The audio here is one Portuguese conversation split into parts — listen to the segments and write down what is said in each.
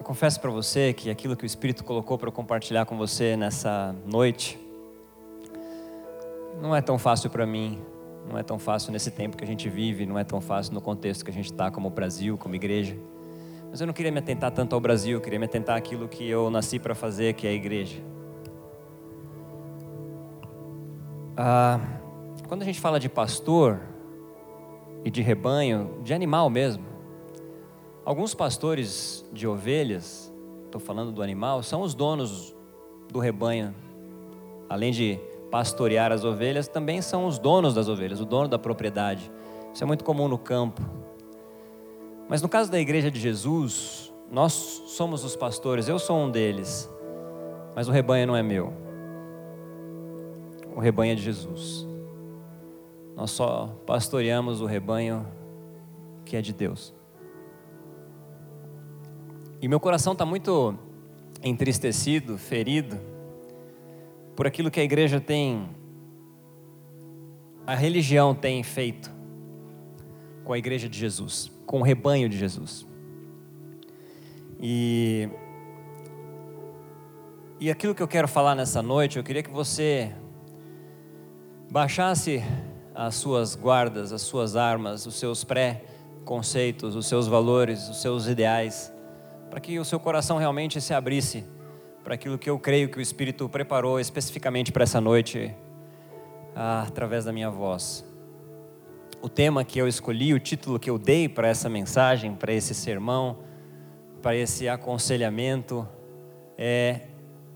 Eu confesso para você que aquilo que o Espírito colocou para eu compartilhar com você nessa noite não é tão fácil para mim, não é tão fácil nesse tempo que a gente vive, não é tão fácil no contexto que a gente está como Brasil, como igreja. Mas eu não queria me atentar tanto ao Brasil, eu queria me atentar àquilo que eu nasci para fazer, que é a igreja. Ah, quando a gente fala de pastor e de rebanho, de animal mesmo, alguns pastores de ovelhas, estou falando do animal, são os donos do rebanho, além de pastorear as ovelhas, também são os donos das ovelhas, o dono da propriedade. Isso é muito comum no campo. Mas no caso da igreja de Jesus, nós somos os pastores, eu sou um deles, mas o rebanho não é meu. O rebanho é de Jesus. Nós só pastoreamos o rebanho que é de Deus. E meu coração está muito entristecido, ferido, por aquilo que a igreja tem, a religião tem feito com a igreja de Jesus, com o rebanho de Jesus. E, e aquilo que eu quero falar nessa noite, eu queria que você baixasse as suas guardas, as suas armas, os seus pré-conceitos, os seus valores, os seus ideais, para que o seu coração realmente se abrisse para aquilo que eu creio que o Espírito preparou especificamente para essa noite, ah, através da minha voz. O tema que eu escolhi, o título que eu dei para essa mensagem, para esse sermão, para esse aconselhamento, é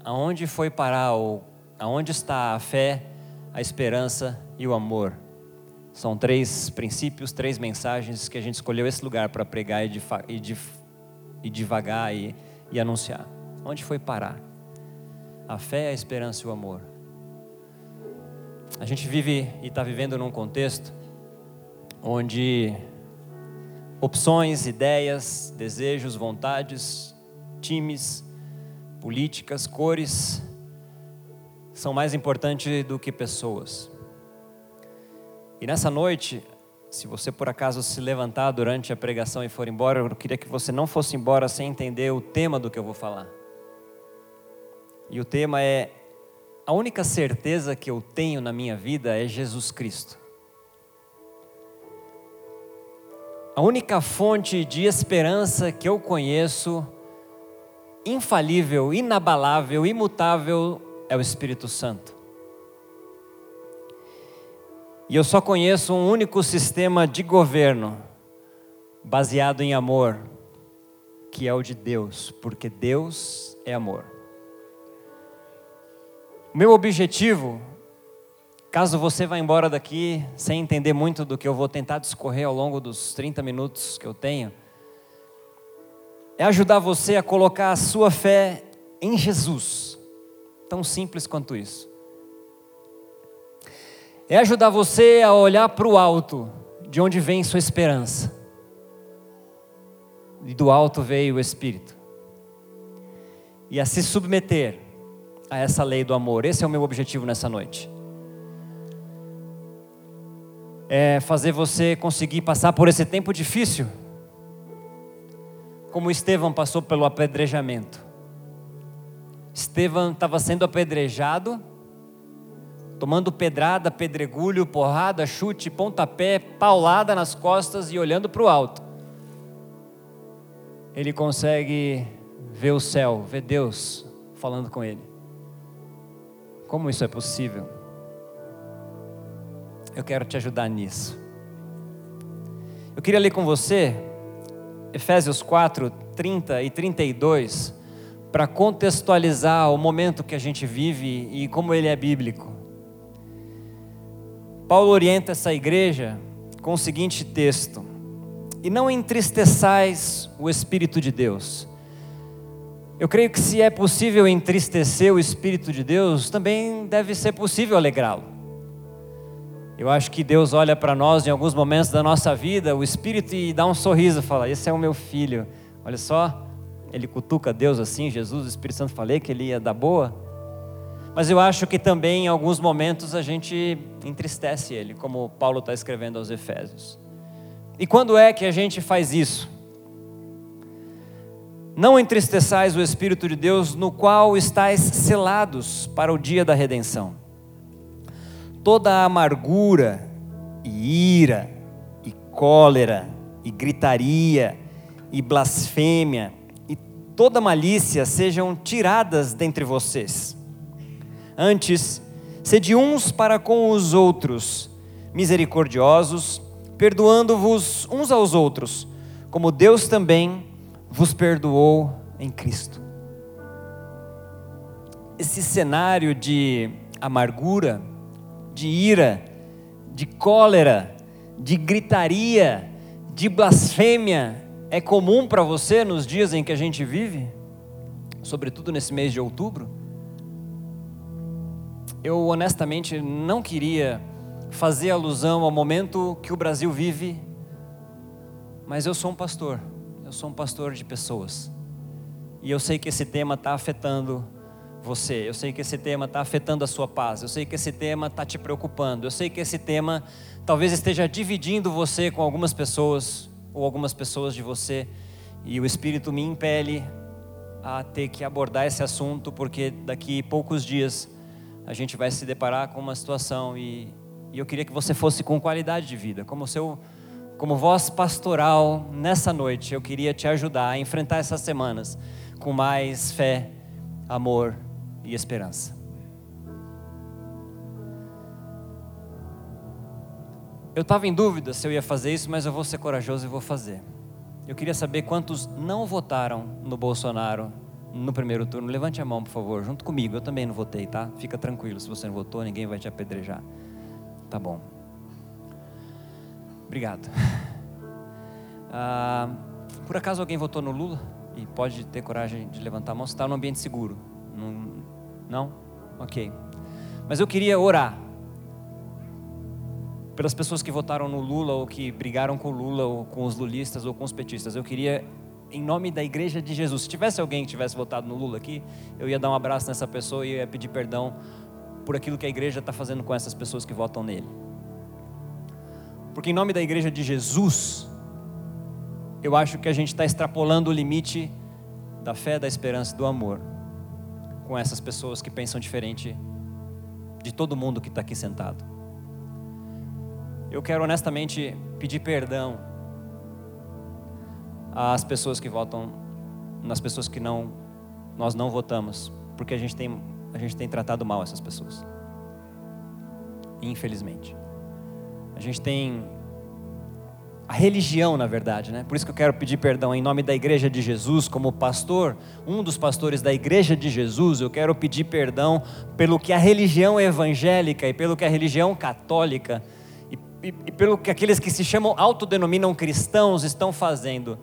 Aonde foi parar, ou aonde está a fé, a esperança e o amor? São três princípios, três mensagens que a gente escolheu esse lugar para pregar e, e, e devagar e, e anunciar. Onde foi parar? A fé, a esperança e o amor. A gente vive e está vivendo num contexto onde opções, ideias, desejos, vontades, times, políticas, cores são mais importantes do que pessoas. E nessa noite, se você por acaso se levantar durante a pregação e for embora, eu queria que você não fosse embora sem entender o tema do que eu vou falar. E o tema é: a única certeza que eu tenho na minha vida é Jesus Cristo. A única fonte de esperança que eu conheço, infalível, inabalável, imutável, é o Espírito Santo. E eu só conheço um único sistema de governo baseado em amor, que é o de Deus, porque Deus é amor. Meu objetivo, caso você vá embora daqui sem entender muito do que eu vou tentar discorrer ao longo dos 30 minutos que eu tenho, é ajudar você a colocar a sua fé em Jesus. Tão simples quanto isso. É ajudar você a olhar para o alto, de onde vem sua esperança. E do alto veio o Espírito. E a se submeter a essa lei do amor. Esse é o meu objetivo nessa noite. É fazer você conseguir passar por esse tempo difícil, como Estevão passou pelo apedrejamento. Estevão estava sendo apedrejado, tomando pedrada, pedregulho, porrada, chute, pontapé, paulada nas costas e olhando para o alto. Ele consegue ver o céu, ver Deus falando com ele. Como isso é possível? Eu quero te ajudar nisso. Eu queria ler com você Efésios 4, 30 e 32, para contextualizar o momento que a gente vive e como ele é bíblico. Paulo orienta essa igreja com o seguinte texto: E não entristeçais o Espírito de Deus eu creio que se é possível entristecer o Espírito de Deus, também deve ser possível alegrá-lo. Eu acho que Deus olha para nós em alguns momentos da nossa vida, o Espírito, e dá um sorriso, fala: Esse é o meu filho. Olha só, ele cutuca Deus assim, Jesus, o Espírito Santo, falei que ele ia dar boa. Mas eu acho que também em alguns momentos a gente entristece ele, como Paulo está escrevendo aos Efésios. E quando é que a gente faz isso? Não entristeçais o Espírito de Deus, no qual estáis selados para o dia da redenção. Toda a amargura e ira e cólera e gritaria e blasfêmia e toda malícia sejam tiradas dentre vocês. Antes, sede uns para com os outros, misericordiosos, perdoando-vos uns aos outros, como Deus também vos perdoou em Cristo. Esse cenário de amargura, de ira, de cólera, de gritaria, de blasfêmia é comum para você nos dias em que a gente vive? Sobretudo nesse mês de outubro? Eu honestamente não queria fazer alusão ao momento que o Brasil vive, mas eu sou um pastor eu sou um pastor de pessoas. E eu sei que esse tema está afetando você. Eu sei que esse tema está afetando a sua paz. Eu sei que esse tema está te preocupando. Eu sei que esse tema talvez esteja dividindo você com algumas pessoas ou algumas pessoas de você. E o Espírito me impele a ter que abordar esse assunto, porque daqui poucos dias a gente vai se deparar com uma situação e, e eu queria que você fosse com qualidade de vida, como seu como voz pastoral, nessa noite eu queria te ajudar a enfrentar essas semanas com mais fé, amor e esperança. Eu estava em dúvida se eu ia fazer isso, mas eu vou ser corajoso e vou fazer. Eu queria saber quantos não votaram no Bolsonaro no primeiro turno. Levante a mão, por favor, junto comigo. Eu também não votei, tá? Fica tranquilo, se você não votou, ninguém vai te apedrejar. Tá bom. Obrigado. Ah, por acaso alguém votou no Lula? E pode ter coragem de levantar a mão? Está num ambiente seguro? Não? Não? Ok. Mas eu queria orar pelas pessoas que votaram no Lula ou que brigaram com o Lula ou com os lulistas ou com os petistas. Eu queria, em nome da Igreja de Jesus, se tivesse alguém que tivesse votado no Lula aqui, eu ia dar um abraço nessa pessoa e ia pedir perdão por aquilo que a igreja está fazendo com essas pessoas que votam nele. Porque em nome da igreja de Jesus, eu acho que a gente está extrapolando o limite da fé, da esperança e do amor com essas pessoas que pensam diferente de todo mundo que está aqui sentado. Eu quero honestamente pedir perdão às pessoas que votam, nas pessoas que não, nós não votamos, porque a gente tem, a gente tem tratado mal essas pessoas. Infelizmente. A gente tem a religião, na verdade, né? Por isso que eu quero pedir perdão em nome da Igreja de Jesus, como pastor, um dos pastores da Igreja de Jesus, eu quero pedir perdão pelo que a religião evangélica e pelo que a religião católica e, e, e pelo que aqueles que se chamam autodenominam cristãos estão fazendo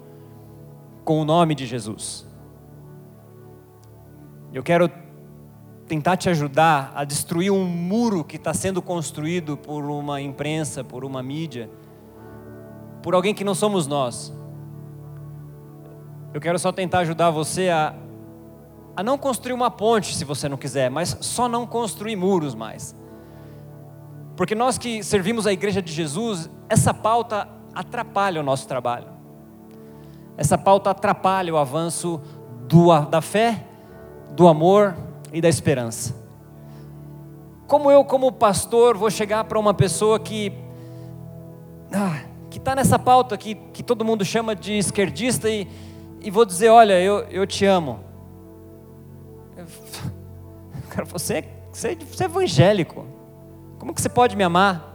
com o nome de Jesus. Eu quero tentar te ajudar a destruir um muro que está sendo construído por uma imprensa, por uma mídia, por alguém que não somos nós. Eu quero só tentar ajudar você a, a não construir uma ponte, se você não quiser, mas só não construir muros mais. Porque nós que servimos a igreja de Jesus, essa pauta atrapalha o nosso trabalho. Essa pauta atrapalha o avanço do, da fé, do amor e da esperança. Como eu, como pastor, vou chegar para uma pessoa que ah, que está nessa pauta que, que todo mundo chama de esquerdista e, e vou dizer, olha, eu, eu te amo. cara, você, você, você é evangélico. Como que você pode me amar?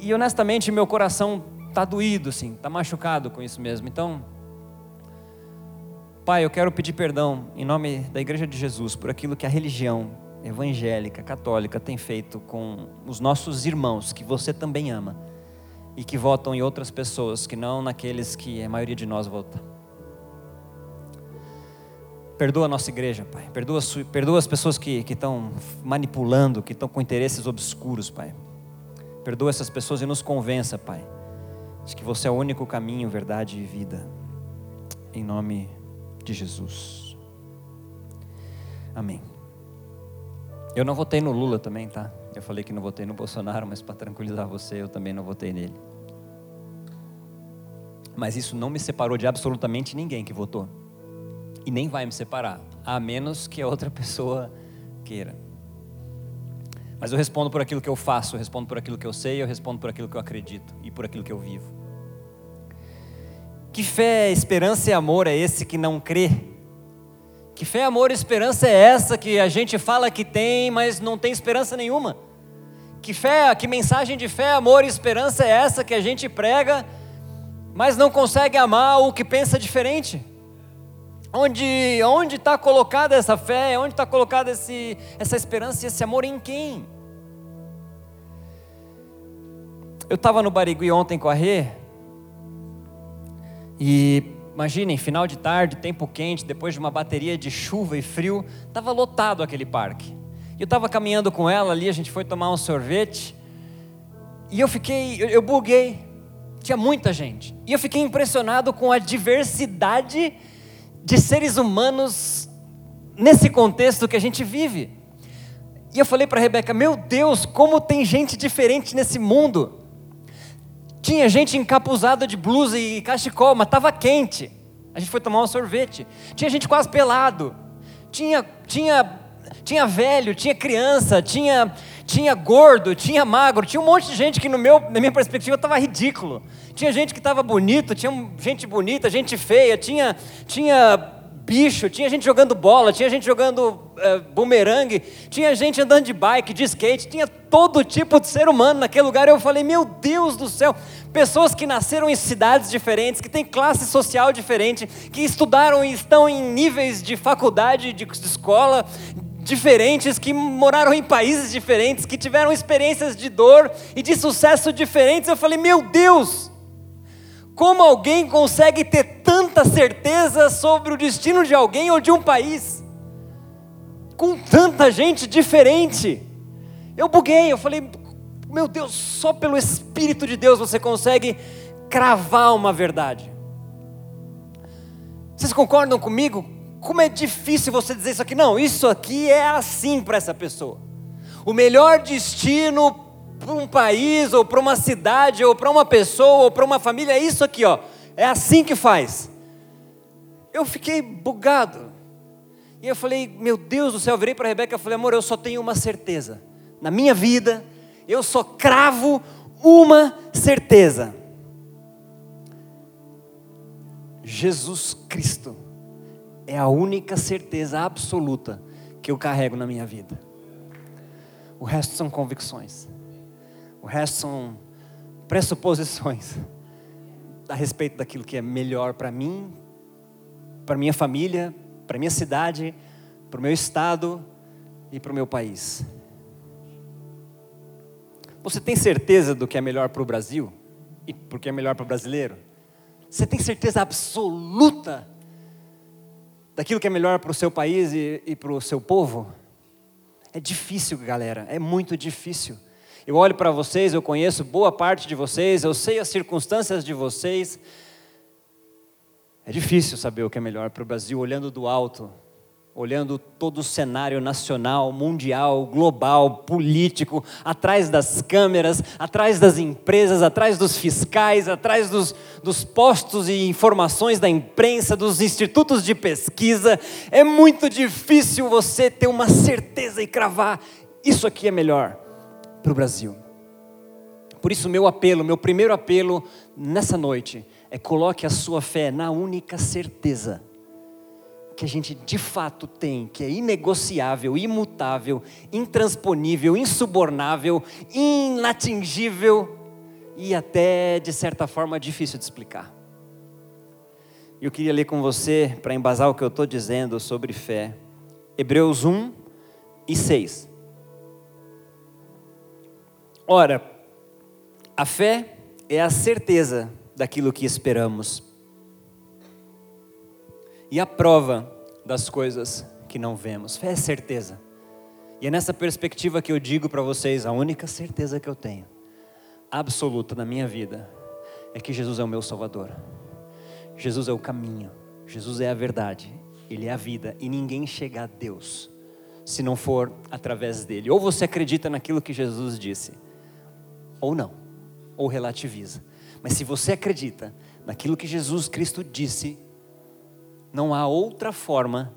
E honestamente, meu coração está doído, assim, está machucado com isso mesmo. Então, Pai, eu quero pedir perdão em nome da Igreja de Jesus por aquilo que a religião evangélica, católica tem feito com os nossos irmãos, que você também ama, e que votam em outras pessoas, que não naqueles que a maioria de nós vota. Perdoa a nossa igreja, Pai. Perdoa, perdoa as pessoas que estão manipulando, que estão com interesses obscuros, Pai. Perdoa essas pessoas e nos convença, Pai, de que você é o único caminho, verdade e vida. Em nome de Jesus. Amém. Eu não votei no Lula também, tá? Eu falei que não votei no Bolsonaro, mas para tranquilizar você, eu também não votei nele. Mas isso não me separou de absolutamente ninguém que votou. E nem vai me separar, a menos que a outra pessoa queira. Mas eu respondo por aquilo que eu faço, eu respondo por aquilo que eu sei, eu respondo por aquilo que eu acredito e por aquilo que eu vivo. Que fé, esperança e amor é esse que não crê? Que fé, amor e esperança é essa que a gente fala que tem, mas não tem esperança nenhuma? Que fé, que mensagem de fé, amor e esperança é essa que a gente prega, mas não consegue amar o que pensa diferente? Onde onde está colocada essa fé? Onde está colocada esse, essa esperança e esse amor em quem? Eu estava no Barigui ontem com a Rê, e imaginem, final de tarde, tempo quente, depois de uma bateria de chuva e frio, estava lotado aquele parque. Eu estava caminhando com ela ali, a gente foi tomar um sorvete, e eu fiquei, eu, eu buguei, tinha muita gente. E eu fiquei impressionado com a diversidade de seres humanos nesse contexto que a gente vive. E eu falei para Rebeca: Meu Deus, como tem gente diferente nesse mundo. Tinha gente encapuzada de blusa e cachecol, mas estava quente. A gente foi tomar um sorvete. Tinha gente quase pelado. Tinha, tinha, tinha velho, tinha criança, tinha, tinha gordo, tinha magro. Tinha um monte de gente que, no meu, na minha perspectiva, estava ridículo. Tinha gente que estava bonito, tinha gente bonita, gente feia, tinha, tinha bicho, tinha gente jogando bola, tinha gente jogando uh, bumerangue, tinha gente andando de bike, de skate, tinha todo tipo de ser humano naquele lugar. Eu falei, meu Deus do céu, pessoas que nasceram em cidades diferentes, que têm classe social diferente, que estudaram e estão em níveis de faculdade, de escola diferentes, que moraram em países diferentes, que tiveram experiências de dor e de sucesso diferentes. Eu falei, meu Deus! Como alguém consegue ter tanta certeza sobre o destino de alguém ou de um país? Com tanta gente diferente. Eu buguei, eu falei, meu Deus, só pelo Espírito de Deus você consegue cravar uma verdade. Vocês concordam comigo? Como é difícil você dizer isso aqui? Não, isso aqui é assim para essa pessoa. O melhor destino para um país, ou para uma cidade, ou para uma pessoa, ou para uma família, é isso aqui, ó. É assim que faz. Eu fiquei bugado. E eu falei, meu Deus do céu, eu virei para a Rebeca e falei, amor, eu só tenho uma certeza. Na minha vida, eu só cravo uma certeza. Jesus Cristo é a única certeza absoluta que eu carrego na minha vida. O resto são convicções. O resto são pressuposições a respeito daquilo que é melhor para mim, para minha família, para minha cidade, para o meu estado e para o meu país. Você tem certeza do que é melhor para o Brasil e porque é melhor para o brasileiro? Você tem certeza absoluta daquilo que é melhor para o seu país e, e para o seu povo? É difícil, galera, é muito difícil. Eu olho para vocês, eu conheço boa parte de vocês, eu sei as circunstâncias de vocês. É difícil saber o que é melhor para o Brasil olhando do alto, olhando todo o cenário nacional, mundial, global, político, atrás das câmeras, atrás das empresas, atrás dos fiscais, atrás dos, dos postos e informações da imprensa, dos institutos de pesquisa. É muito difícil você ter uma certeza e cravar: isso aqui é melhor para o Brasil. Por isso, meu apelo, meu primeiro apelo nessa noite é coloque a sua fé na única certeza que a gente de fato tem, que é inegociável, imutável, intransponível, insubornável, inatingível e até de certa forma difícil de explicar. Eu queria ler com você, para embasar o que eu estou dizendo sobre fé, Hebreus 1 e 6. Ora, a fé é a certeza daquilo que esperamos e a prova das coisas que não vemos. Fé é certeza. E é nessa perspectiva que eu digo para vocês: a única certeza que eu tenho, absoluta na minha vida, é que Jesus é o meu Salvador. Jesus é o caminho, Jesus é a verdade, Ele é a vida, e ninguém chega a Deus se não for através dele. Ou você acredita naquilo que Jesus disse, ou não, ou relativiza. Mas se você acredita naquilo que Jesus Cristo disse, não há outra forma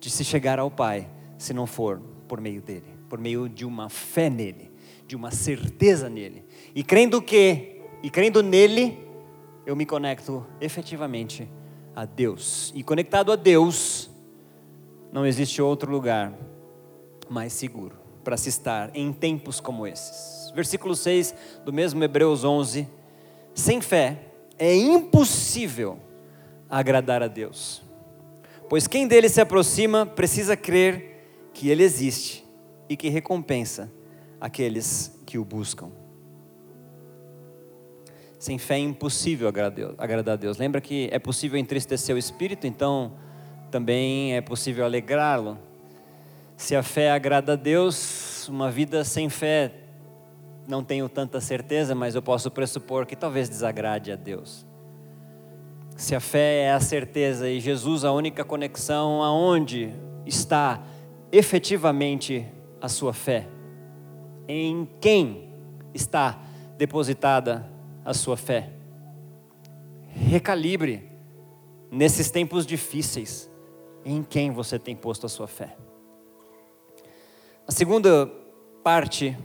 de se chegar ao Pai se não for por meio dele, por meio de uma fé nele, de uma certeza nele. E crendo que, e crendo nele, eu me conecto efetivamente a Deus. E conectado a Deus, não existe outro lugar mais seguro para se estar em tempos como esses. Versículo 6 do mesmo Hebreus 11: Sem fé é impossível agradar a Deus, pois quem dele se aproxima precisa crer que ele existe e que recompensa aqueles que o buscam. Sem fé é impossível agradar a Deus. Lembra que é possível entristecer o espírito, então também é possível alegrá-lo. Se a fé agrada a Deus, uma vida sem fé, não tenho tanta certeza, mas eu posso pressupor que talvez desagrade a Deus. Se a fé é a certeza e Jesus a única conexão, aonde está efetivamente a sua fé? Em quem está depositada a sua fé. Recalibre nesses tempos difíceis em quem você tem posto a sua fé. A segunda parte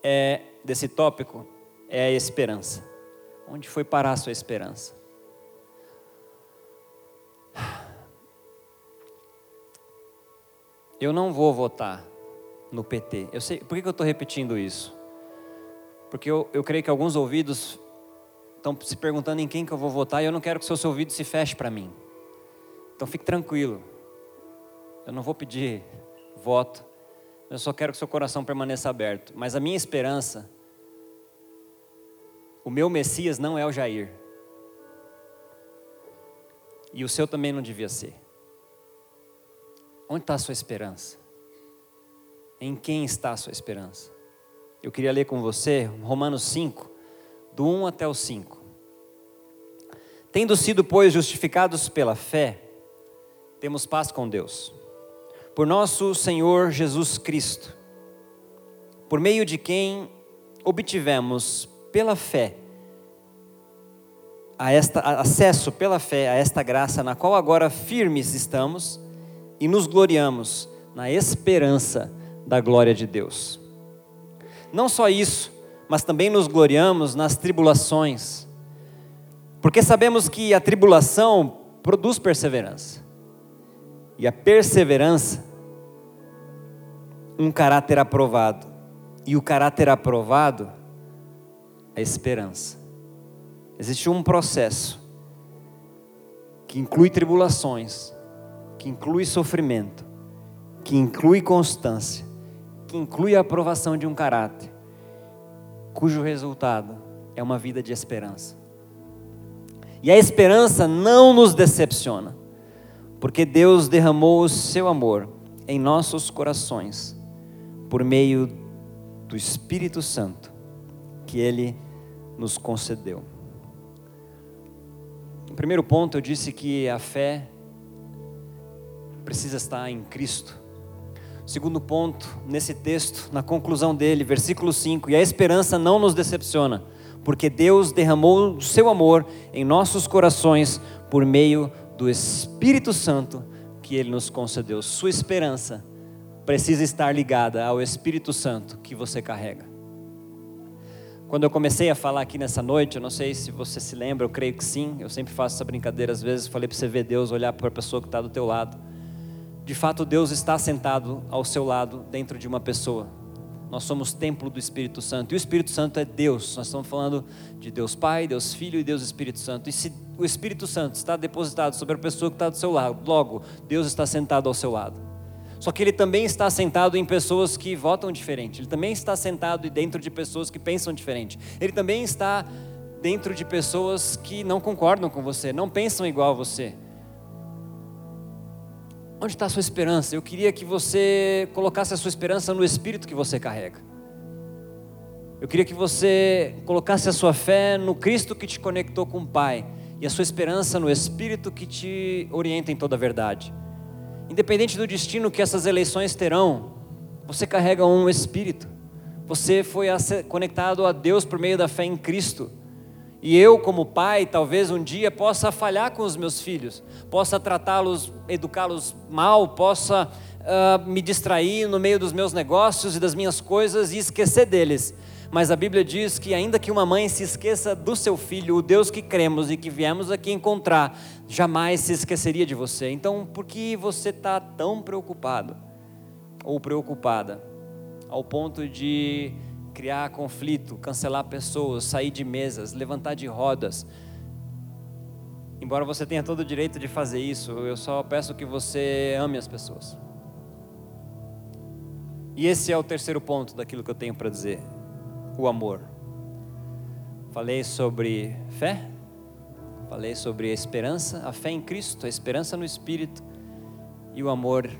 é, desse tópico é a esperança. Onde foi parar a sua esperança? Eu não vou votar no PT. Eu sei, por que eu estou repetindo isso? Porque eu, eu creio que alguns ouvidos estão se perguntando em quem que eu vou votar e eu não quero que seus ouvidos se fechem para mim. Então fique tranquilo. Eu não vou pedir voto. Eu só quero que seu coração permaneça aberto. Mas a minha esperança, o meu Messias não é o Jair. E o seu também não devia ser. Onde está a sua esperança? Em quem está a sua esperança? Eu queria ler com você Romanos 5, do 1 até o 5. Tendo sido, pois, justificados pela fé, temos paz com Deus. Por nosso Senhor Jesus Cristo, por meio de quem obtivemos pela fé a esta, acesso pela fé a esta graça na qual agora firmes estamos e nos gloriamos na esperança da glória de Deus. Não só isso, mas também nos gloriamos nas tribulações, porque sabemos que a tribulação produz perseverança, e a perseverança, um caráter aprovado, e o caráter aprovado, a esperança. Existe um processo que inclui tribulações, que inclui sofrimento, que inclui constância, que inclui a aprovação de um caráter, cujo resultado é uma vida de esperança. E a esperança não nos decepciona, porque Deus derramou o seu amor em nossos corações por meio do Espírito Santo que Ele nos concedeu. Primeiro ponto, eu disse que a fé precisa estar em Cristo. Segundo ponto, nesse texto, na conclusão dele, versículo 5: E a esperança não nos decepciona, porque Deus derramou o seu amor em nossos corações por meio do Espírito Santo que ele nos concedeu. Sua esperança precisa estar ligada ao Espírito Santo que você carrega. Quando eu comecei a falar aqui nessa noite, eu não sei se você se lembra, eu creio que sim, eu sempre faço essa brincadeira às vezes, falei para você ver Deus, olhar para a pessoa que está do teu lado de fato Deus está sentado ao seu lado dentro de uma pessoa. Nós somos templo do Espírito Santo. E o Espírito Santo é Deus. Nós estamos falando de Deus Pai, Deus Filho e Deus Espírito Santo. E se o Espírito Santo está depositado sobre a pessoa que está do seu lado, logo, Deus está sentado ao seu lado. Só que ele também está sentado em pessoas que votam diferente. Ele também está sentado dentro de pessoas que pensam diferente. Ele também está dentro de pessoas que não concordam com você, não pensam igual a você. Onde está a sua esperança? Eu queria que você colocasse a sua esperança no Espírito que você carrega. Eu queria que você colocasse a sua fé no Cristo que te conectou com o Pai e a sua esperança no Espírito que te orienta em toda a verdade. Independente do destino que essas eleições terão, você carrega um Espírito. Você foi conectado a Deus por meio da fé em Cristo. E eu, como pai, talvez um dia possa falhar com os meus filhos, possa tratá-los, educá-los mal, possa uh, me distrair no meio dos meus negócios e das minhas coisas e esquecer deles. Mas a Bíblia diz que, ainda que uma mãe se esqueça do seu filho, o Deus que cremos e que viemos aqui encontrar, jamais se esqueceria de você. Então, por que você está tão preocupado ou preocupada ao ponto de criar conflito, cancelar pessoas, sair de mesas, levantar de rodas. Embora você tenha todo o direito de fazer isso, eu só peço que você ame as pessoas. E esse é o terceiro ponto daquilo que eu tenho para dizer: o amor. Falei sobre fé, falei sobre a esperança, a fé em Cristo, a esperança no Espírito e o amor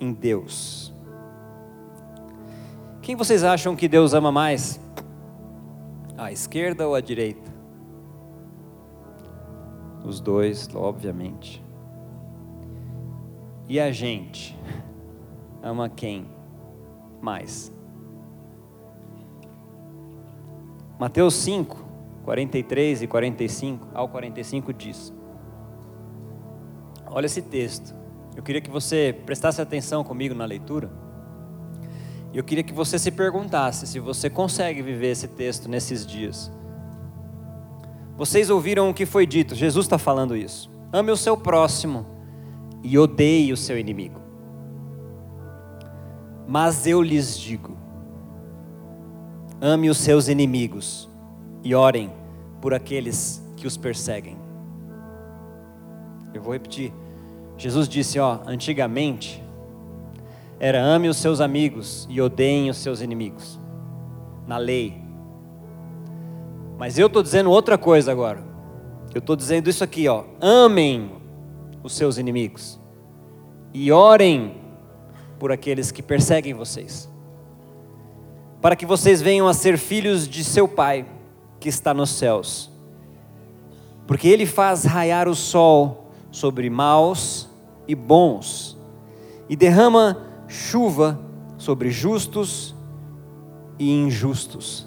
em Deus. Quem vocês acham que Deus ama mais? A esquerda ou a direita? Os dois, obviamente. E a gente ama quem mais? Mateus 5, 43 e 45 ao 45 diz: Olha esse texto. Eu queria que você prestasse atenção comigo na leitura. Eu queria que você se perguntasse se você consegue viver esse texto nesses dias. Vocês ouviram o que foi dito, Jesus está falando isso. Ame o seu próximo e odeie o seu inimigo. Mas eu lhes digo: ame os seus inimigos e orem por aqueles que os perseguem. Eu vou repetir. Jesus disse: Ó, antigamente era ame os seus amigos e odeiem os seus inimigos. Na lei. Mas eu estou dizendo outra coisa agora. Eu estou dizendo isso aqui, ó. Amem os seus inimigos e orem por aqueles que perseguem vocês, para que vocês venham a ser filhos de seu Pai que está nos céus, porque Ele faz raiar o sol sobre maus e bons e derrama chuva sobre justos e injustos.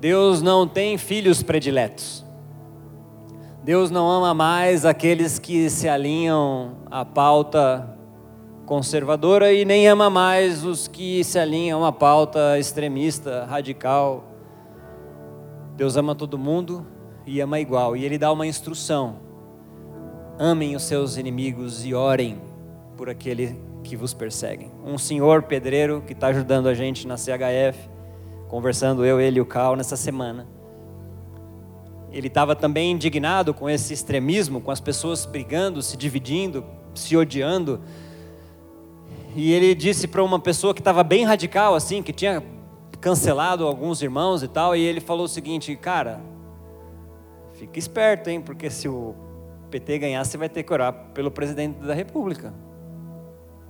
Deus não tem filhos prediletos. Deus não ama mais aqueles que se alinham à pauta conservadora e nem ama mais os que se alinham à pauta extremista, radical. Deus ama todo mundo e ama igual, e Ele dá uma instrução: amem os seus inimigos e orem por aquele que vos perseguem. Um senhor pedreiro que está ajudando a gente na CHF, conversando eu, ele e o Cal nessa semana. Ele estava também indignado com esse extremismo, com as pessoas brigando, se dividindo, se odiando. E ele disse para uma pessoa que estava bem radical, assim, que tinha cancelado alguns irmãos e tal, e ele falou o seguinte: Cara, fica esperto, hein, porque se o PT ganhar, você vai ter que orar pelo presidente da República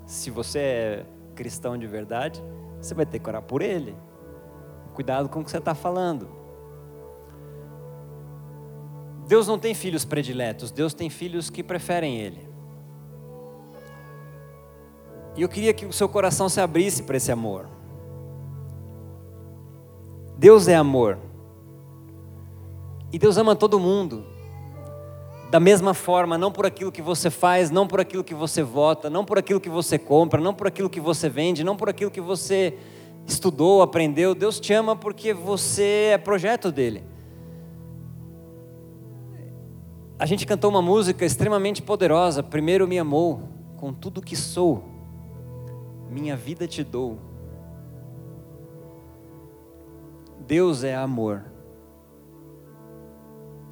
se você é cristão de verdade, você vai ter que orar por ele. Cuidado com o que você está falando. Deus não tem filhos prediletos, Deus tem filhos que preferem Ele. E eu queria que o seu coração se abrisse para esse amor. Deus é amor. E Deus ama todo mundo da mesma forma, não por aquilo que você faz, não por aquilo que você vota, não por aquilo que você compra, não por aquilo que você vende, não por aquilo que você estudou, aprendeu. Deus te ama porque você é projeto dele. A gente cantou uma música extremamente poderosa. Primeiro me amou com tudo que sou, minha vida te dou. Deus é amor.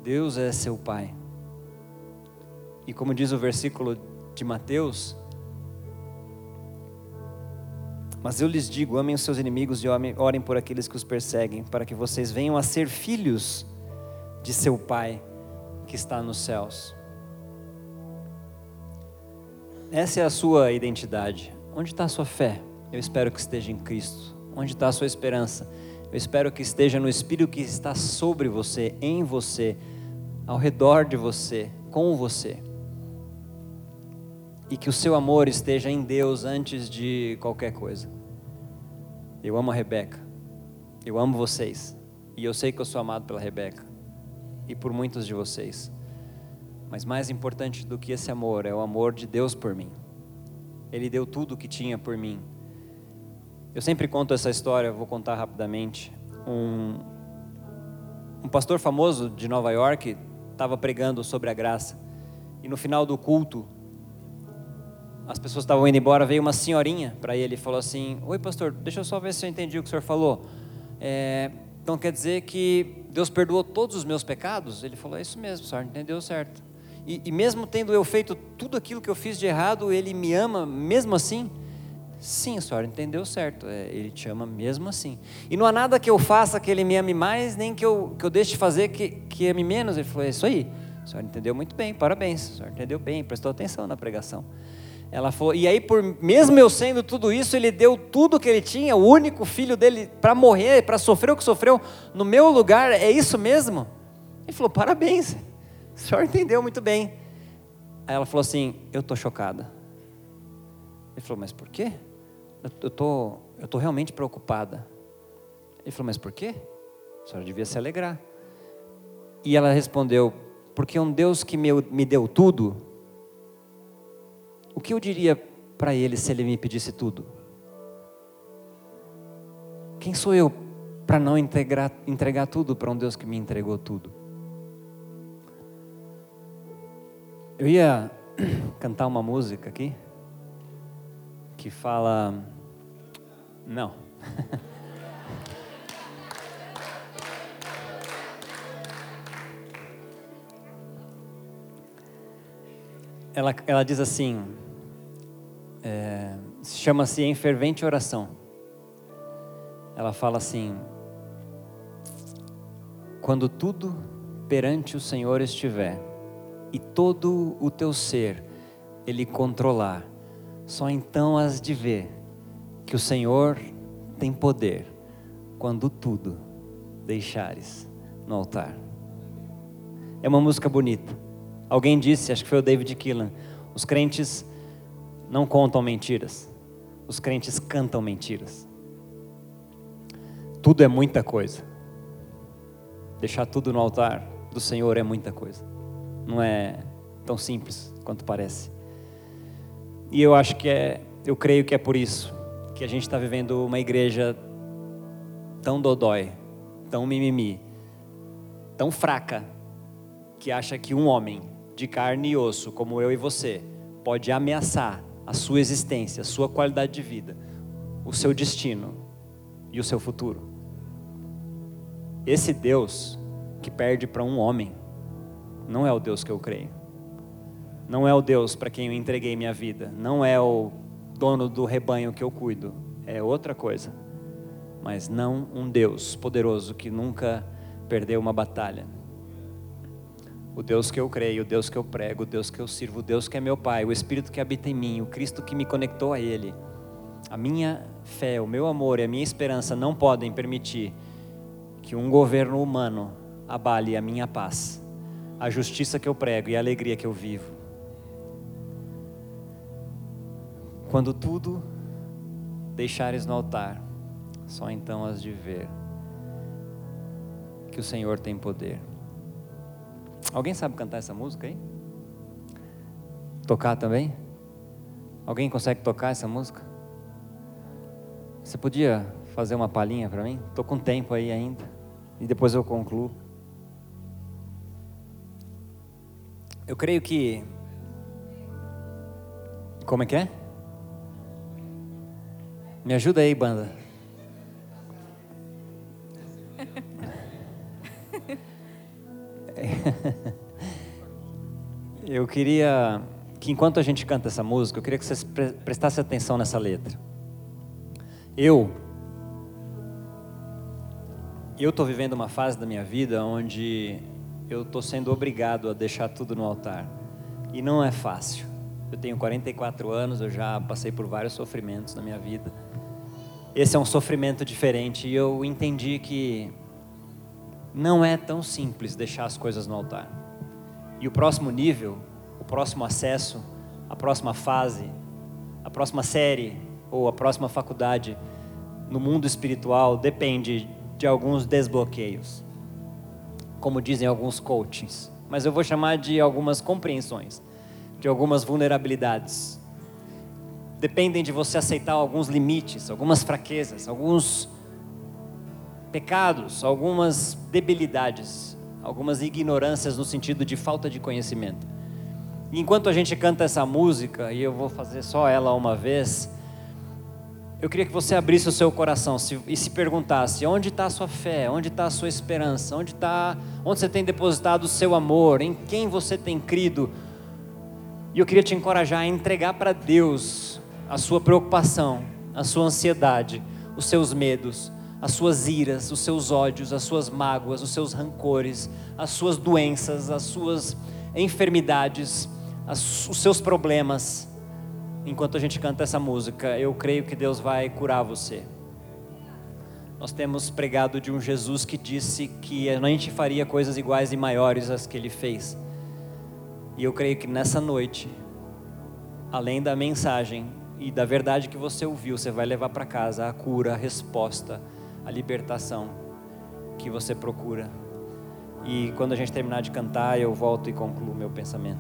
Deus é seu Pai. E como diz o versículo de Mateus, mas eu lhes digo: amem os seus inimigos e orem por aqueles que os perseguem, para que vocês venham a ser filhos de seu Pai que está nos céus. Essa é a sua identidade. Onde está a sua fé? Eu espero que esteja em Cristo. Onde está a sua esperança? Eu espero que esteja no Espírito que está sobre você, em você, ao redor de você, com você e que o seu amor esteja em Deus antes de qualquer coisa. Eu amo a Rebeca, eu amo vocês, E eu sei que eu sou amado pela Rebeca e por muitos de vocês. Mas mais importante do que esse amor é o amor de Deus por mim. Ele deu tudo o que tinha por mim. Eu sempre conto essa história, vou contar rapidamente. Um, um pastor famoso de Nova York estava pregando sobre a graça. E no final do culto, as pessoas estavam indo embora, veio uma senhorinha para ele e falou assim: Oi, pastor, deixa eu só ver se eu entendi o que o senhor falou. É, então quer dizer que Deus perdoou todos os meus pecados? Ele falou: É isso mesmo, senhor, entendeu certo. E, e mesmo tendo eu feito tudo aquilo que eu fiz de errado, Ele me ama mesmo assim? Sim, senhor, entendeu certo. É, ele te ama mesmo assim. E não há nada que eu faça que Ele me ame mais, nem que eu, que eu deixe de fazer que, que ame menos. Ele falou: É isso aí. O senhor entendeu muito bem, parabéns. O senhor entendeu bem, prestou atenção na pregação. Ela falou, e aí, por mesmo eu sendo tudo isso, ele deu tudo que ele tinha, o único filho dele, para morrer, para sofrer o que sofreu no meu lugar, é isso mesmo? Ele falou, parabéns, o senhor entendeu muito bem. Aí ela falou assim: Eu estou chocada. Ele falou, mas por quê? Eu tô, eu tô realmente preocupada. Ele falou, mas por quê? A senhora devia se alegrar. E ela respondeu, porque um Deus que me, me deu tudo, o que eu diria para ele se ele me pedisse tudo? Quem sou eu para não entregar, entregar tudo para um Deus que me entregou tudo? Eu ia cantar uma música aqui que fala. Não. ela, ela diz assim: é, chama-se Em Fervente Oração. Ela fala assim: Quando tudo perante o Senhor estiver, e todo o teu ser Ele controlar, só então has de ver que o Senhor tem poder quando tudo deixares no altar. É uma música bonita. Alguém disse, acho que foi o David Keelan, os crentes não contam mentiras, os crentes cantam mentiras. Tudo é muita coisa. Deixar tudo no altar do Senhor é muita coisa. Não é tão simples quanto parece. E eu acho que é, eu creio que é por isso que a gente está vivendo uma igreja tão dodói, tão mimimi, tão fraca, que acha que um homem de carne e osso, como eu e você, pode ameaçar a sua existência, a sua qualidade de vida, o seu destino e o seu futuro. Esse Deus que perde para um homem, não é o Deus que eu creio. Não é o Deus para quem eu entreguei minha vida. Não é o dono do rebanho que eu cuido. É outra coisa. Mas não um Deus poderoso que nunca perdeu uma batalha. O Deus que eu creio, o Deus que eu prego, o Deus que eu sirvo, o Deus que é meu Pai, o Espírito que habita em mim, o Cristo que me conectou a Ele. A minha fé, o meu amor e a minha esperança não podem permitir que um governo humano abale a minha paz, a justiça que eu prego e a alegria que eu vivo. Quando tudo deixares no altar, só então has de ver que o Senhor tem poder. Alguém sabe cantar essa música aí? Tocar também? Alguém consegue tocar essa música? Você podia fazer uma palhinha para mim? Estou com tempo aí ainda. E depois eu concluo. Eu creio que. Como é que é? Me ajuda aí, banda. Eu queria que enquanto a gente canta essa música, eu queria que vocês prestassem atenção nessa letra. Eu eu estou vivendo uma fase da minha vida onde eu estou sendo obrigado a deixar tudo no altar. E não é fácil. Eu tenho 44 anos, eu já passei por vários sofrimentos na minha vida. Esse é um sofrimento diferente e eu entendi que não é tão simples deixar as coisas no altar. E o próximo nível, o próximo acesso, a próxima fase, a próxima série ou a próxima faculdade no mundo espiritual depende de alguns desbloqueios, como dizem alguns coachings, mas eu vou chamar de algumas compreensões, de algumas vulnerabilidades. Dependem de você aceitar alguns limites, algumas fraquezas, alguns pecados, algumas debilidades, algumas ignorâncias no sentido de falta de conhecimento. E enquanto a gente canta essa música, e eu vou fazer só ela uma vez, eu queria que você abrisse o seu coração e se perguntasse: onde está a sua fé? Onde está a sua esperança? Onde está? Onde você tem depositado o seu amor? Em quem você tem crido? E eu queria te encorajar a entregar para Deus a sua preocupação, a sua ansiedade, os seus medos, as suas iras, os seus ódios, as suas mágoas, os seus rancores, as suas doenças, as suas enfermidades, os seus problemas enquanto a gente canta essa música, eu creio que Deus vai curar você. Nós temos pregado de um Jesus que disse que a gente faria coisas iguais e maiores às que ele fez. E eu creio que nessa noite, além da mensagem e da verdade que você ouviu, você vai levar para casa a cura, a resposta, a libertação que você procura. E quando a gente terminar de cantar, eu volto e concluo meu pensamento.